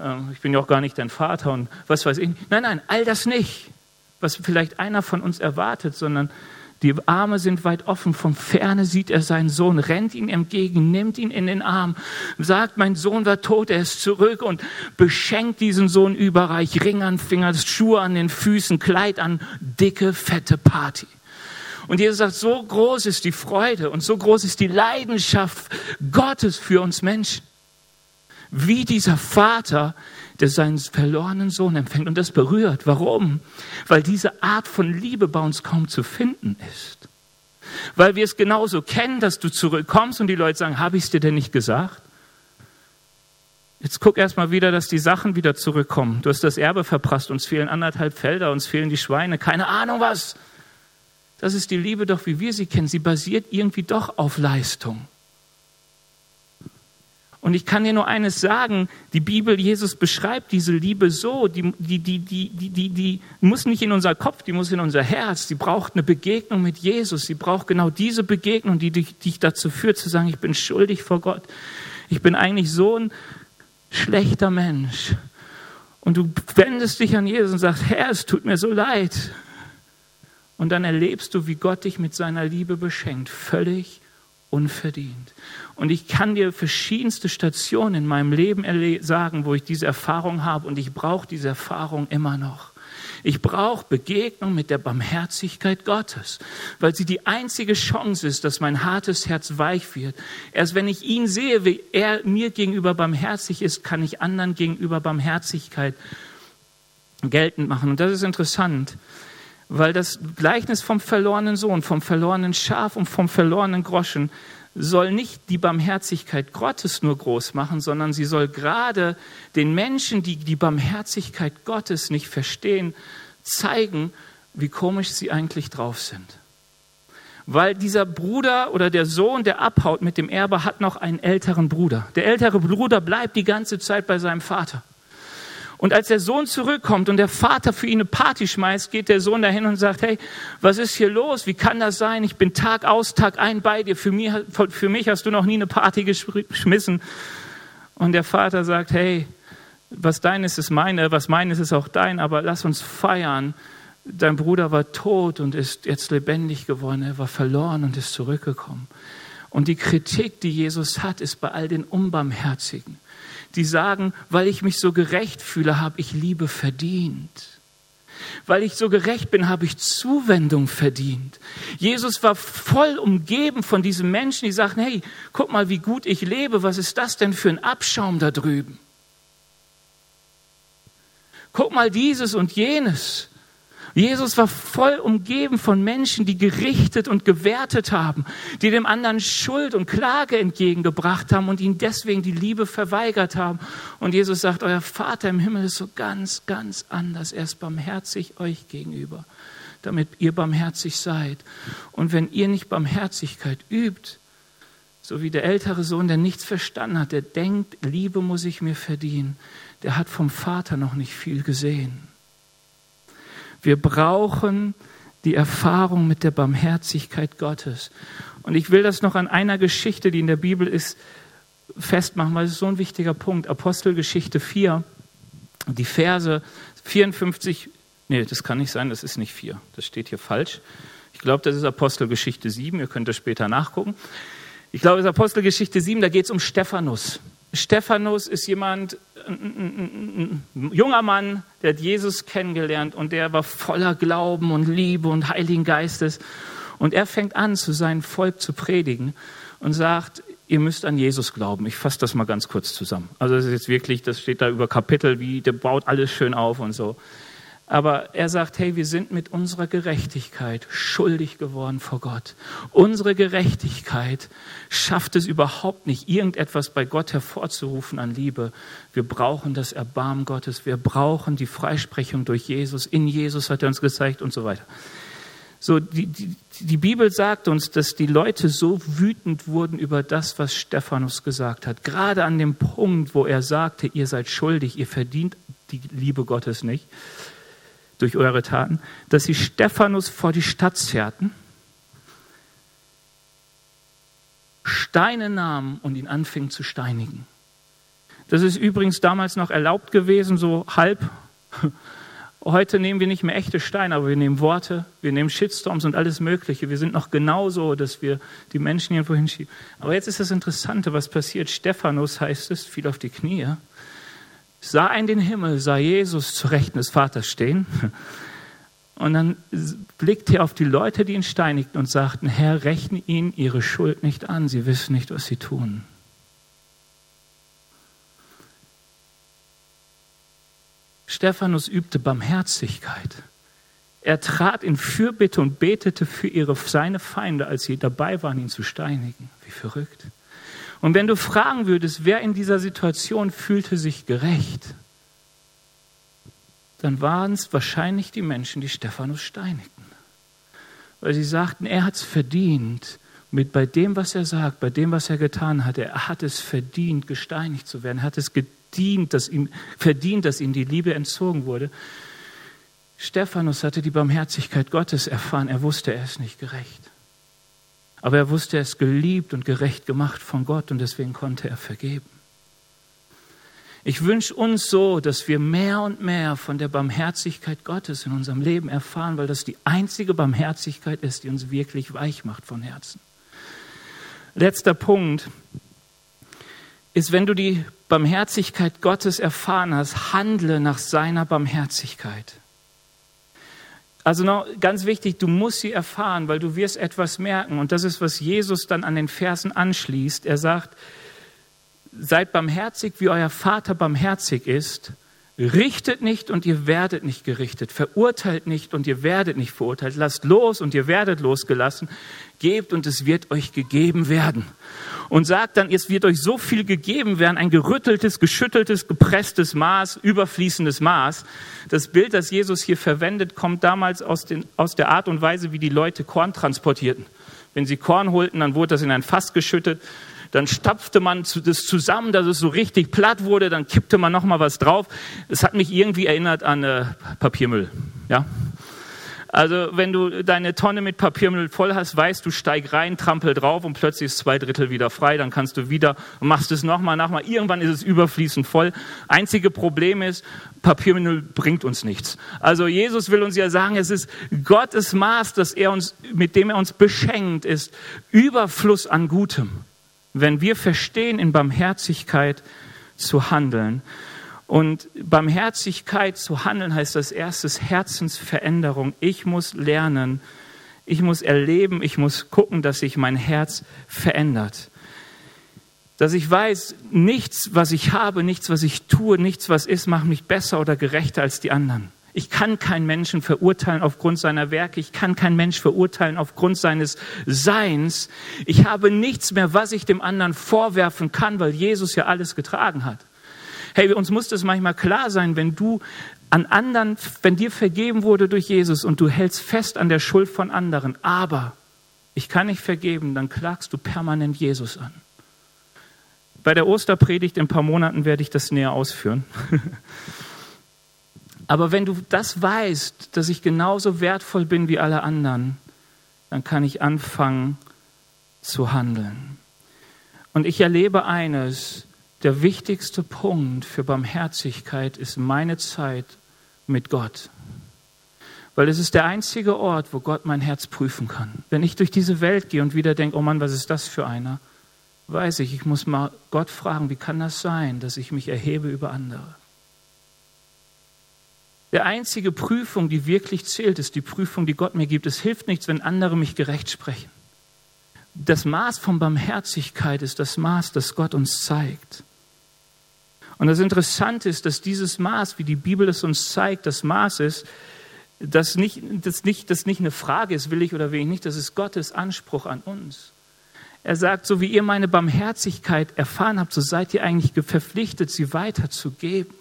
Ähm, ich bin ja auch gar nicht dein Vater und was weiß ich. Nein, nein, all das nicht, was vielleicht einer von uns erwartet, sondern die Arme sind weit offen. Von ferne sieht er seinen Sohn, rennt ihm entgegen, nimmt ihn in den Arm, sagt, mein Sohn war tot, er ist zurück und beschenkt diesen Sohn überreich. Ring an Finger, Schuhe an den Füßen, Kleid an, dicke, fette Party. Und Jesus sagt, so groß ist die Freude und so groß ist die Leidenschaft Gottes für uns Menschen. Wie dieser Vater der seinen verlorenen Sohn empfängt. Und das berührt. Warum? Weil diese Art von Liebe bei uns kaum zu finden ist. Weil wir es genauso kennen, dass du zurückkommst und die Leute sagen, habe ich es dir denn nicht gesagt? Jetzt guck erst mal wieder, dass die Sachen wieder zurückkommen. Du hast das Erbe verprasst, uns fehlen anderthalb Felder, uns fehlen die Schweine, keine Ahnung was. Das ist die Liebe doch, wie wir sie kennen. Sie basiert irgendwie doch auf Leistung. Und ich kann dir nur eines sagen, die Bibel, Jesus beschreibt diese Liebe so, die, die, die, die, die, die, die muss nicht in unser Kopf, die muss in unser Herz, die braucht eine Begegnung mit Jesus, sie braucht genau diese Begegnung, die dich, dich dazu führt zu sagen, ich bin schuldig vor Gott. Ich bin eigentlich so ein schlechter Mensch. Und du wendest dich an Jesus und sagst, Herr, es tut mir so leid. Und dann erlebst du, wie Gott dich mit seiner Liebe beschenkt, völlig unverdient. Und ich kann dir verschiedenste Stationen in meinem Leben sagen, wo ich diese Erfahrung habe und ich brauche diese Erfahrung immer noch. Ich brauche Begegnung mit der Barmherzigkeit Gottes, weil sie die einzige Chance ist, dass mein hartes Herz weich wird. Erst wenn ich ihn sehe, wie er mir gegenüber barmherzig ist, kann ich anderen gegenüber Barmherzigkeit geltend machen. Und das ist interessant, weil das Gleichnis vom verlorenen Sohn, vom verlorenen Schaf und vom verlorenen Groschen soll nicht die Barmherzigkeit Gottes nur groß machen, sondern sie soll gerade den Menschen, die die Barmherzigkeit Gottes nicht verstehen, zeigen, wie komisch sie eigentlich drauf sind. Weil dieser Bruder oder der Sohn, der abhaut mit dem Erbe, hat noch einen älteren Bruder. Der ältere Bruder bleibt die ganze Zeit bei seinem Vater. Und als der Sohn zurückkommt und der Vater für ihn eine Party schmeißt, geht der Sohn dahin und sagt, hey, was ist hier los? Wie kann das sein? Ich bin Tag aus, Tag ein bei dir. Für mich, für mich hast du noch nie eine Party geschmissen. Und der Vater sagt, hey, was dein ist, ist meine, was mein ist, ist auch dein, aber lass uns feiern. Dein Bruder war tot und ist jetzt lebendig geworden. Er war verloren und ist zurückgekommen. Und die Kritik, die Jesus hat, ist bei all den Unbarmherzigen die sagen, weil ich mich so gerecht fühle, habe ich Liebe verdient. Weil ich so gerecht bin, habe ich Zuwendung verdient. Jesus war voll umgeben von diesen Menschen, die sagen, hey, guck mal, wie gut ich lebe, was ist das denn für ein Abschaum da drüben? Guck mal dieses und jenes. Jesus war voll umgeben von Menschen, die gerichtet und gewertet haben, die dem anderen Schuld und Klage entgegengebracht haben und ihnen deswegen die Liebe verweigert haben. Und Jesus sagt, euer Vater im Himmel ist so ganz, ganz anders. Er ist barmherzig euch gegenüber, damit ihr barmherzig seid. Und wenn ihr nicht Barmherzigkeit übt, so wie der ältere Sohn, der nichts verstanden hat, der denkt, Liebe muss ich mir verdienen, der hat vom Vater noch nicht viel gesehen. Wir brauchen die Erfahrung mit der Barmherzigkeit Gottes. Und ich will das noch an einer Geschichte, die in der Bibel ist, festmachen, weil es ist so ein wichtiger Punkt. Apostelgeschichte 4, die Verse 54, nee, das kann nicht sein, das ist nicht 4, das steht hier falsch. Ich glaube, das ist Apostelgeschichte 7, ihr könnt das später nachgucken. Ich glaube, es ist Apostelgeschichte 7, da geht es um Stephanus. Stephanus ist jemand, ein, ein, junger Mann, der hat Jesus kennengelernt und der war voller Glauben und Liebe und Heiligen Geistes. Und er fängt an, zu seinem Volk zu predigen und sagt, ihr müsst an Jesus glauben. Ich fasse das mal ganz kurz zusammen. Also das ist jetzt wirklich, das steht da über Kapitel, wie der baut alles schön auf und so. Aber er sagt, hey, wir sind mit unserer Gerechtigkeit schuldig geworden vor Gott. Unsere Gerechtigkeit schafft es überhaupt nicht, irgendetwas bei Gott hervorzurufen an Liebe. Wir brauchen das Erbarmen Gottes. Wir brauchen die Freisprechung durch Jesus. In Jesus hat er uns gezeigt und so weiter. So, die, die, die Bibel sagt uns, dass die Leute so wütend wurden über das, was Stephanus gesagt hat. Gerade an dem Punkt, wo er sagte, ihr seid schuldig, ihr verdient die Liebe Gottes nicht durch eure Taten, dass sie Stephanus vor die Stadt zerrten, Steine nahmen und ihn anfingen zu steinigen. Das ist übrigens damals noch erlaubt gewesen, so halb. Heute nehmen wir nicht mehr echte Steine, aber wir nehmen Worte, wir nehmen Shitstorms und alles Mögliche. Wir sind noch genauso, dass wir die Menschen irgendwo hinschieben. Aber jetzt ist das Interessante, was passiert. Stephanus heißt es, fiel auf die Knie sah in den Himmel, sah Jesus zu Rechten des Vaters stehen. Und dann blickte er auf die Leute, die ihn steinigten und sagten, Herr, rechne ihnen ihre Schuld nicht an, sie wissen nicht, was sie tun. Stephanus übte Barmherzigkeit. Er trat in Fürbitte und betete für ihre, seine Feinde, als sie dabei waren, ihn zu steinigen. Wie verrückt. Und wenn du fragen würdest, wer in dieser Situation fühlte sich gerecht, dann waren es wahrscheinlich die Menschen, die Stephanus steinigten. Weil sie sagten, er hat es verdient, mit bei dem, was er sagt, bei dem, was er getan hat, er hat es verdient, gesteinigt zu werden, er hat es gedient, dass ihm, verdient, dass ihm die Liebe entzogen wurde. Stephanus hatte die Barmherzigkeit Gottes erfahren, er wusste, er ist nicht gerecht. Aber er wusste, er ist geliebt und gerecht gemacht von Gott und deswegen konnte er vergeben. Ich wünsche uns so, dass wir mehr und mehr von der Barmherzigkeit Gottes in unserem Leben erfahren, weil das die einzige Barmherzigkeit ist, die uns wirklich weich macht von Herzen. Letzter Punkt ist, wenn du die Barmherzigkeit Gottes erfahren hast, handle nach seiner Barmherzigkeit. Also noch ganz wichtig, du musst sie erfahren, weil du wirst etwas merken. Und das ist, was Jesus dann an den Versen anschließt. Er sagt, seid barmherzig, wie euer Vater barmherzig ist. Richtet nicht und ihr werdet nicht gerichtet. Verurteilt nicht und ihr werdet nicht verurteilt. Lasst los und ihr werdet losgelassen. Gebt und es wird euch gegeben werden und sagt dann, es wird euch so viel gegeben werden, ein gerütteltes, geschütteltes, gepresstes Maß, überfließendes Maß. Das Bild, das Jesus hier verwendet, kommt damals aus, den, aus der Art und Weise, wie die Leute Korn transportierten. Wenn sie Korn holten, dann wurde das in ein Fass geschüttet, dann stapfte man das zusammen, dass es so richtig platt wurde, dann kippte man noch mal was drauf. Es hat mich irgendwie erinnert an äh, Papiermüll, ja. Also wenn du deine Tonne mit Papiermüll voll hast, weißt du, steig rein, trampel drauf und plötzlich ist zwei Drittel wieder frei, dann kannst du wieder und machst es nochmal, nochmal. Irgendwann ist es überfließend voll. Einzige Problem ist, Papiermüll bringt uns nichts. Also Jesus will uns ja sagen, es ist Gottes Maß, dass er uns, mit dem er uns beschenkt, ist Überfluss an Gutem. Wenn wir verstehen, in Barmherzigkeit zu handeln. Und Barmherzigkeit zu handeln heißt als erstes Herzensveränderung. Ich muss lernen, ich muss erleben, ich muss gucken, dass sich mein Herz verändert. Dass ich weiß, nichts, was ich habe, nichts, was ich tue, nichts, was ist, macht mich besser oder gerechter als die anderen. Ich kann keinen Menschen verurteilen aufgrund seiner Werke. Ich kann keinen Mensch verurteilen aufgrund seines Seins. Ich habe nichts mehr, was ich dem anderen vorwerfen kann, weil Jesus ja alles getragen hat. Hey, uns muss das manchmal klar sein, wenn du an anderen, wenn dir vergeben wurde durch Jesus und du hältst fest an der Schuld von anderen, aber ich kann nicht vergeben, dann klagst du permanent Jesus an. Bei der Osterpredigt in ein paar Monaten werde ich das näher ausführen. Aber wenn du das weißt, dass ich genauso wertvoll bin wie alle anderen, dann kann ich anfangen zu handeln. Und ich erlebe eines, der wichtigste Punkt für Barmherzigkeit ist meine Zeit mit Gott. Weil es ist der einzige Ort, wo Gott mein Herz prüfen kann. Wenn ich durch diese Welt gehe und wieder denke, oh Mann, was ist das für einer? Weiß ich, ich muss mal Gott fragen, wie kann das sein, dass ich mich erhebe über andere? Der einzige Prüfung, die wirklich zählt, ist die Prüfung, die Gott mir gibt. Es hilft nichts, wenn andere mich gerecht sprechen. Das Maß von Barmherzigkeit ist das Maß, das Gott uns zeigt. Und das Interessante ist, dass dieses Maß, wie die Bibel es uns zeigt, das Maß ist, dass nicht, das nicht, das nicht eine Frage ist, will ich oder will ich nicht, das ist Gottes Anspruch an uns. Er sagt, so wie ihr meine Barmherzigkeit erfahren habt, so seid ihr eigentlich verpflichtet, sie weiterzugeben.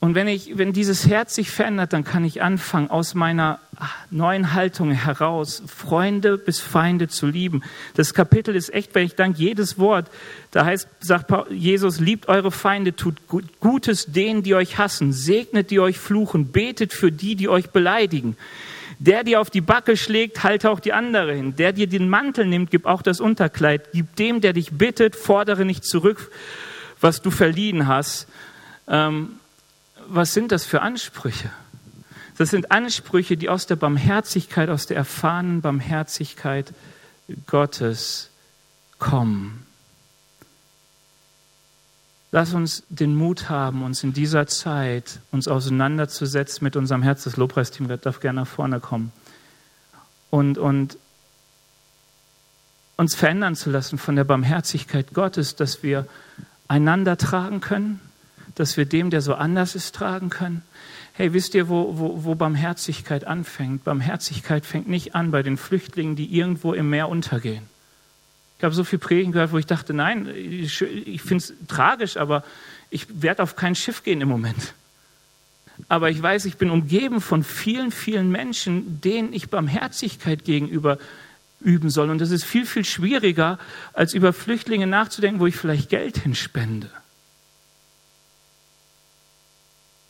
Und wenn, ich, wenn dieses Herz sich verändert, dann kann ich anfangen, aus meiner neuen Haltung heraus Freunde bis Feinde zu lieben. Das Kapitel ist echt, weil ich danke jedes Wort. Da heißt, sagt Jesus, liebt eure Feinde, tut Gutes denen, die euch hassen, segnet die euch fluchen, betet für die, die euch beleidigen. Der dir auf die Backe schlägt, halte auch die andere hin. Der dir den Mantel nimmt, gib auch das Unterkleid. Gib dem, der dich bittet, fordere nicht zurück, was du verliehen hast. Ähm, was sind das für Ansprüche? Das sind Ansprüche, die aus der Barmherzigkeit, aus der erfahrenen Barmherzigkeit Gottes kommen. Lass uns den Mut haben, uns in dieser Zeit uns auseinanderzusetzen mit unserem Herz. Das Lobpreisteam darf gerne nach vorne kommen. Und, und uns verändern zu lassen von der Barmherzigkeit Gottes, dass wir einander tragen können, dass wir dem, der so anders ist, tragen können? Hey, wisst ihr, wo, wo, wo Barmherzigkeit anfängt? Barmherzigkeit fängt nicht an bei den Flüchtlingen, die irgendwo im Meer untergehen. Ich habe so viel Predigen gehört, wo ich dachte, nein, ich, ich finde es tragisch, aber ich werde auf kein Schiff gehen im Moment. Aber ich weiß, ich bin umgeben von vielen, vielen Menschen, denen ich Barmherzigkeit gegenüber üben soll. Und das ist viel, viel schwieriger, als über Flüchtlinge nachzudenken, wo ich vielleicht Geld hinspende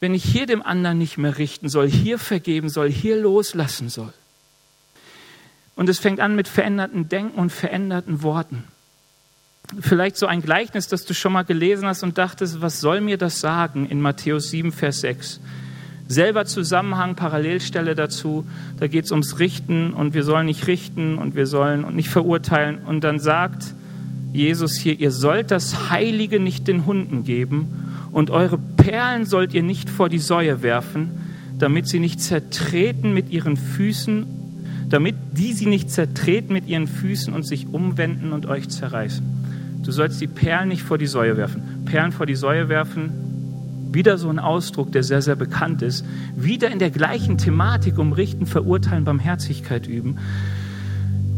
wenn ich hier dem anderen nicht mehr richten soll, hier vergeben soll, hier loslassen soll. Und es fängt an mit veränderten Denken und veränderten Worten. vielleicht so ein Gleichnis, das du schon mal gelesen hast und dachtest, was soll mir das sagen in Matthäus 7, Vers 6? Selber Zusammenhang, Parallelstelle dazu, da geht es ums Richten und wir sollen nicht richten und wir sollen und nicht verurteilen. Und dann sagt Jesus hier, ihr sollt das Heilige nicht den Hunden geben und eure Perlen sollt ihr nicht vor die Säue werfen, damit sie nicht zertreten mit ihren Füßen, damit die sie nicht zertreten mit ihren Füßen und sich umwenden und euch zerreißen. Du sollst die Perlen nicht vor die Säue werfen. Perlen vor die Säue werfen wieder so ein Ausdruck, der sehr, sehr bekannt ist. Wieder in der gleichen Thematik um Richten, Verurteilen, Barmherzigkeit üben.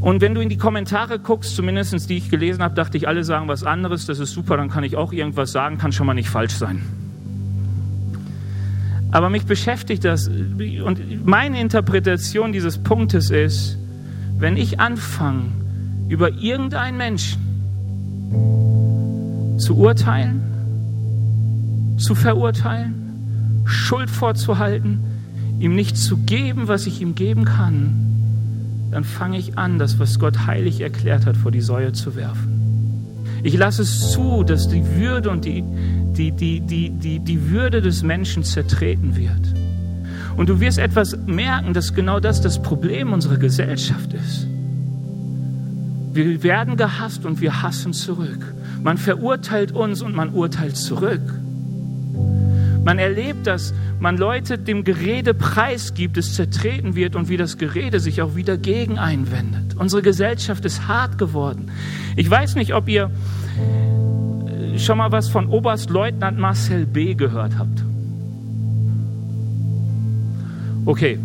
Und wenn du in die Kommentare guckst, zumindest die ich gelesen habe, dachte ich, alle sagen was anderes. Das ist super, dann kann ich auch irgendwas sagen, kann schon mal nicht falsch sein. Aber mich beschäftigt das und meine Interpretation dieses Punktes ist, wenn ich anfange, über irgendeinen Menschen zu urteilen, zu verurteilen, Schuld vorzuhalten, ihm nicht zu geben, was ich ihm geben kann, dann fange ich an, das, was Gott heilig erklärt hat, vor die Säue zu werfen. Ich lasse es zu, dass die Würde und die, die, die, die, die, die Würde des Menschen zertreten wird. Und du wirst etwas merken, dass genau das das Problem unserer Gesellschaft ist. Wir werden gehasst und wir hassen zurück. Man verurteilt uns und man urteilt zurück. Man erlebt, dass man Leute dem Gerede preisgibt, es zertreten wird und wie das Gerede sich auch wieder gegen einwendet. Unsere Gesellschaft ist hart geworden. Ich weiß nicht, ob ihr äh, schon mal was von Oberstleutnant Marcel B. gehört habt. Okay,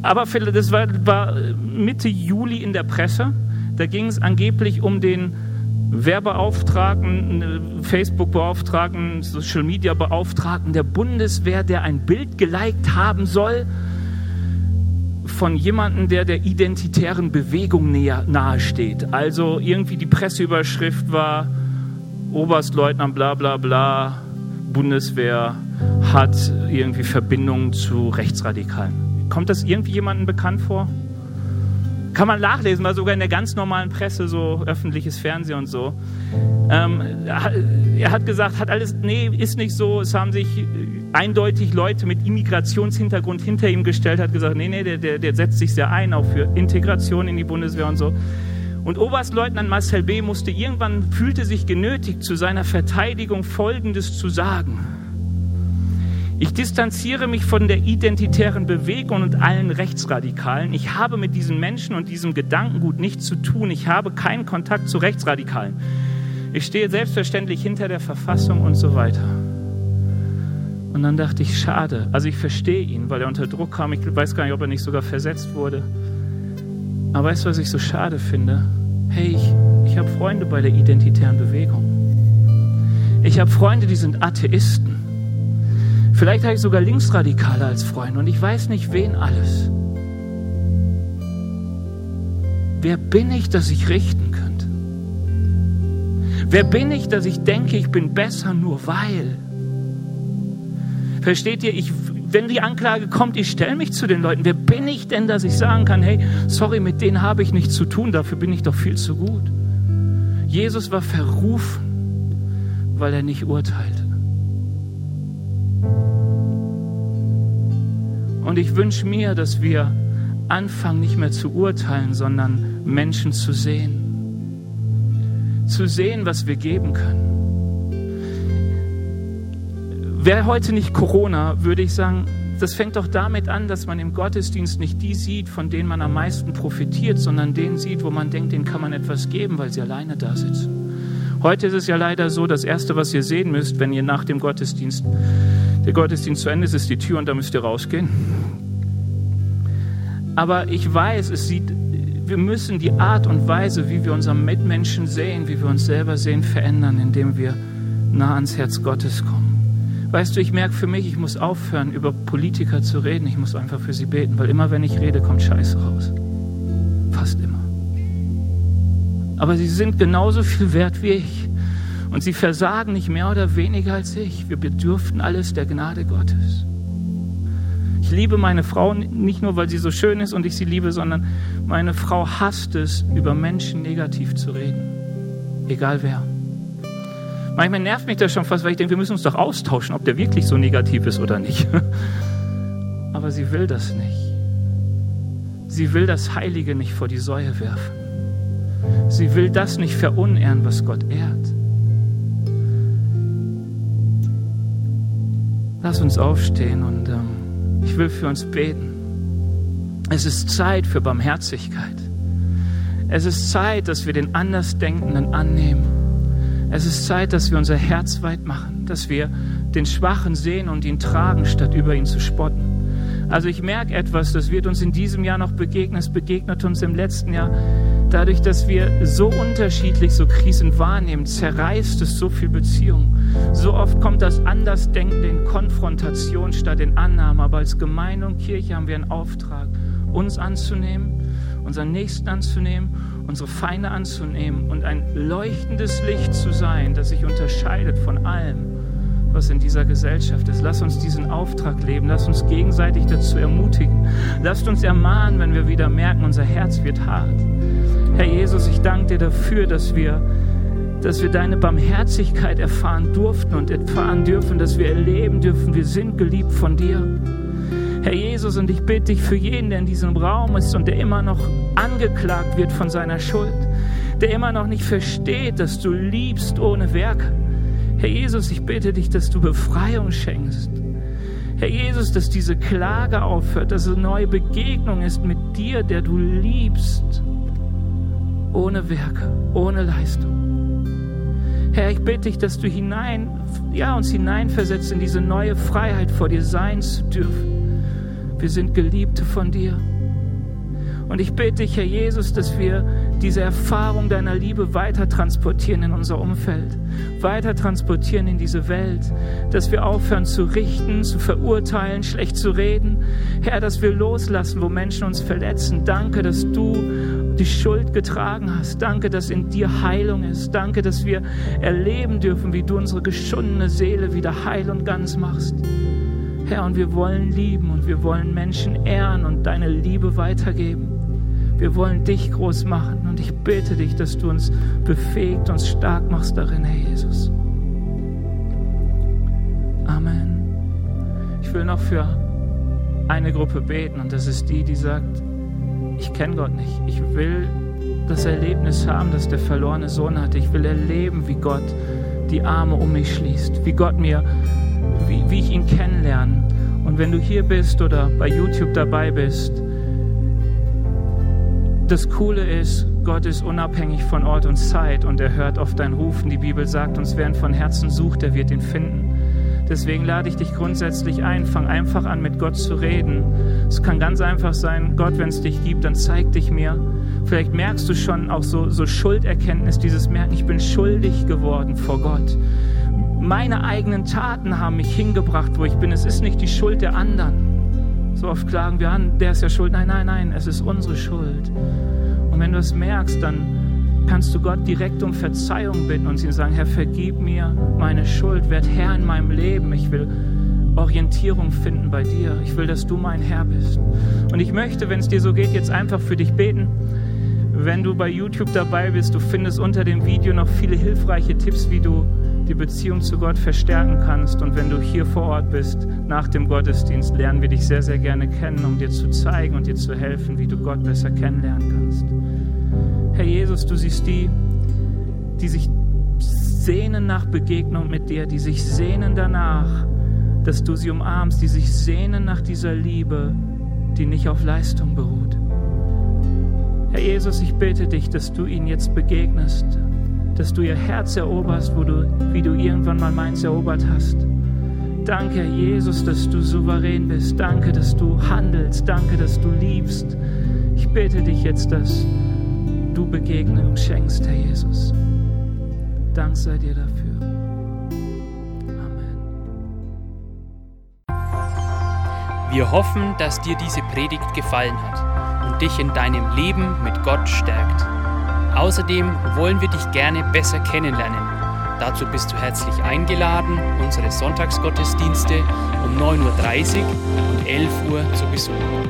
aber das war, war Mitte Juli in der Presse. Da ging es angeblich um den Werbeauftragten, Facebook-Beauftragten, Social-Media-Beauftragten der Bundeswehr, der ein Bild geliked haben soll von jemandem, der der identitären Bewegung nahesteht. Also irgendwie die Presseüberschrift war, Oberstleutnant bla bla bla, Bundeswehr hat irgendwie Verbindungen zu Rechtsradikalen. Kommt das irgendwie jemandem bekannt vor? Kann man nachlesen, war sogar in der ganz normalen Presse, so öffentliches Fernsehen und so. Ähm, er hat gesagt, hat alles, nee, ist nicht so. Es haben sich eindeutig Leute mit Immigrationshintergrund hinter ihm gestellt, hat gesagt, nee, nee, der, der, der setzt sich sehr ein, auch für Integration in die Bundeswehr und so. Und Oberstleutnant Marcel B. musste irgendwann, fühlte sich genötigt, zu seiner Verteidigung Folgendes zu sagen. Ich distanziere mich von der identitären Bewegung und allen Rechtsradikalen. Ich habe mit diesen Menschen und diesem Gedankengut nichts zu tun. Ich habe keinen Kontakt zu Rechtsradikalen. Ich stehe selbstverständlich hinter der Verfassung und so weiter. Und dann dachte ich, schade. Also ich verstehe ihn, weil er unter Druck kam. Ich weiß gar nicht, ob er nicht sogar versetzt wurde. Aber weißt du, was ich so schade finde? Hey, ich, ich habe Freunde bei der identitären Bewegung. Ich habe Freunde, die sind Atheisten. Vielleicht habe ich sogar Linksradikale als Freunde und ich weiß nicht, wen alles. Wer bin ich, dass ich richten könnte? Wer bin ich, dass ich denke, ich bin besser nur weil? Versteht ihr, ich, wenn die Anklage kommt, ich stelle mich zu den Leuten. Wer bin ich denn, dass ich sagen kann, hey, sorry, mit denen habe ich nichts zu tun, dafür bin ich doch viel zu gut. Jesus war verrufen, weil er nicht urteilte. Und ich wünsche mir, dass wir anfangen, nicht mehr zu urteilen, sondern Menschen zu sehen. Zu sehen, was wir geben können. Wäre heute nicht Corona, würde ich sagen, das fängt doch damit an, dass man im Gottesdienst nicht die sieht, von denen man am meisten profitiert, sondern den sieht, wo man denkt, denen kann man etwas geben, weil sie alleine da sitzen. Heute ist es ja leider so, das Erste, was ihr sehen müsst, wenn ihr nach dem Gottesdienst der Gottesdienst zu Ende ist, ist die Tür und da müsst ihr rausgehen. Aber ich weiß, es sieht, wir müssen die Art und Weise, wie wir unseren Mitmenschen sehen, wie wir uns selber sehen, verändern, indem wir nah ans Herz Gottes kommen. Weißt du, ich merke für mich, ich muss aufhören, über Politiker zu reden. Ich muss einfach für sie beten, weil immer, wenn ich rede, kommt Scheiße raus. Fast immer. Aber sie sind genauso viel wert wie ich. Und sie versagen nicht mehr oder weniger als ich. Wir bedürften alles der Gnade Gottes. Ich liebe meine Frau nicht nur, weil sie so schön ist und ich sie liebe, sondern meine Frau hasst es, über Menschen negativ zu reden. egal wer. Manchmal nervt mich das schon fast, weil ich denke, wir müssen uns doch austauschen, ob der wirklich so negativ ist oder nicht. Aber sie will das nicht. Sie will das Heilige nicht vor die Säue werfen. Sie will das nicht verunehren, was Gott ehrt. Lass uns aufstehen und ähm, ich will für uns beten. Es ist Zeit für Barmherzigkeit. Es ist Zeit, dass wir den Andersdenkenden annehmen. Es ist Zeit, dass wir unser Herz weit machen, dass wir den Schwachen sehen und ihn tragen, statt über ihn zu spotten. Also ich merke etwas, das wird uns in diesem Jahr noch begegnen, es begegnet uns im letzten Jahr. Dadurch, dass wir so unterschiedlich so Krisen wahrnehmen, zerreißt es so viel Beziehung. So oft kommt das Andersdenken in Konfrontation statt in Annahme. Aber als Gemeinde und Kirche haben wir einen Auftrag, uns anzunehmen, unseren Nächsten anzunehmen, unsere Feinde anzunehmen und ein leuchtendes Licht zu sein, das sich unterscheidet von allem, was in dieser Gesellschaft ist. Lass uns diesen Auftrag leben. Lass uns gegenseitig dazu ermutigen. Lasst uns ermahnen, wenn wir wieder merken, unser Herz wird hart. Herr Jesus, ich danke dir dafür, dass wir, dass wir deine Barmherzigkeit erfahren durften und erfahren dürfen, dass wir erleben dürfen, wir sind geliebt von dir. Herr Jesus, und ich bitte dich für jeden, der in diesem Raum ist und der immer noch angeklagt wird von seiner Schuld, der immer noch nicht versteht, dass du liebst ohne Werke. Herr Jesus, ich bitte dich, dass du Befreiung schenkst. Herr Jesus, dass diese Klage aufhört, dass es eine neue Begegnung ist mit dir, der du liebst, ohne Werke, ohne Leistung. Herr, ich bitte dich, dass du hinein, ja, uns hineinversetzt in diese neue Freiheit, vor dir sein zu dürfen. Wir sind Geliebte von dir. Und ich bitte dich, Herr Jesus, dass wir diese Erfahrung deiner Liebe weiter transportieren in unser Umfeld, weiter transportieren in diese Welt, dass wir aufhören zu richten, zu verurteilen, schlecht zu reden. Herr, dass wir loslassen, wo Menschen uns verletzen. Danke, dass du die Schuld getragen hast. Danke, dass in dir Heilung ist. Danke, dass wir erleben dürfen, wie du unsere geschundene Seele wieder heil und ganz machst. Herr, und wir wollen lieben und wir wollen Menschen ehren und deine Liebe weitergeben. Wir wollen dich groß machen und ich bitte dich, dass du uns befähigt, uns stark machst darin, Herr Jesus. Amen. Ich will noch für eine Gruppe beten und das ist die, die sagt, ich kenne Gott nicht. Ich will das Erlebnis haben, das der verlorene Sohn hatte. Ich will erleben, wie Gott die Arme um mich schließt, wie Gott mir, wie, wie ich ihn kennenlerne. Und wenn du hier bist oder bei YouTube dabei bist, das Coole ist, Gott ist unabhängig von Ort und Zeit und er hört auf dein Rufen. Die Bibel sagt uns, wer ihn von Herzen sucht, der wird ihn finden. Deswegen lade ich dich grundsätzlich ein, fang einfach an, mit Gott zu reden. Es kann ganz einfach sein, Gott, wenn es dich gibt, dann zeig dich mir. Vielleicht merkst du schon auch so, so Schulderkenntnis, dieses Merken, ich bin schuldig geworden vor Gott. Meine eigenen Taten haben mich hingebracht, wo ich bin. Es ist nicht die Schuld der anderen. So oft klagen wir an, der ist ja schuld. Nein, nein, nein, es ist unsere Schuld. Und wenn du es merkst, dann kannst du Gott direkt um Verzeihung bitten und ihm sagen, Herr, vergib mir meine Schuld, werd Herr in meinem Leben. Ich will Orientierung finden bei dir. Ich will, dass du mein Herr bist. Und ich möchte, wenn es dir so geht, jetzt einfach für dich beten. Wenn du bei YouTube dabei bist, du findest unter dem Video noch viele hilfreiche Tipps, wie du die Beziehung zu Gott verstärken kannst. Und wenn du hier vor Ort bist, nach dem Gottesdienst, lernen wir dich sehr, sehr gerne kennen, um dir zu zeigen und dir zu helfen, wie du Gott besser kennenlernen kannst. Herr Jesus, du siehst die, die sich sehnen nach Begegnung mit dir, die sich sehnen danach, dass du sie umarmst, die sich sehnen nach dieser Liebe, die nicht auf Leistung beruht. Herr Jesus, ich bitte dich, dass du ihnen jetzt begegnest dass du ihr Herz eroberst, wo du, wie du irgendwann mal meins erobert hast. Danke, Jesus, dass du souverän bist. Danke, dass du handelst. Danke, dass du liebst. Ich bitte dich jetzt, dass du Begegnung schenkst, Herr Jesus. Dank sei dir dafür. Amen. Wir hoffen, dass dir diese Predigt gefallen hat und dich in deinem Leben mit Gott stärkt. Außerdem wollen wir dich gerne besser kennenlernen. Dazu bist du herzlich eingeladen, unsere Sonntagsgottesdienste um 9.30 Uhr und 11 Uhr zu besuchen.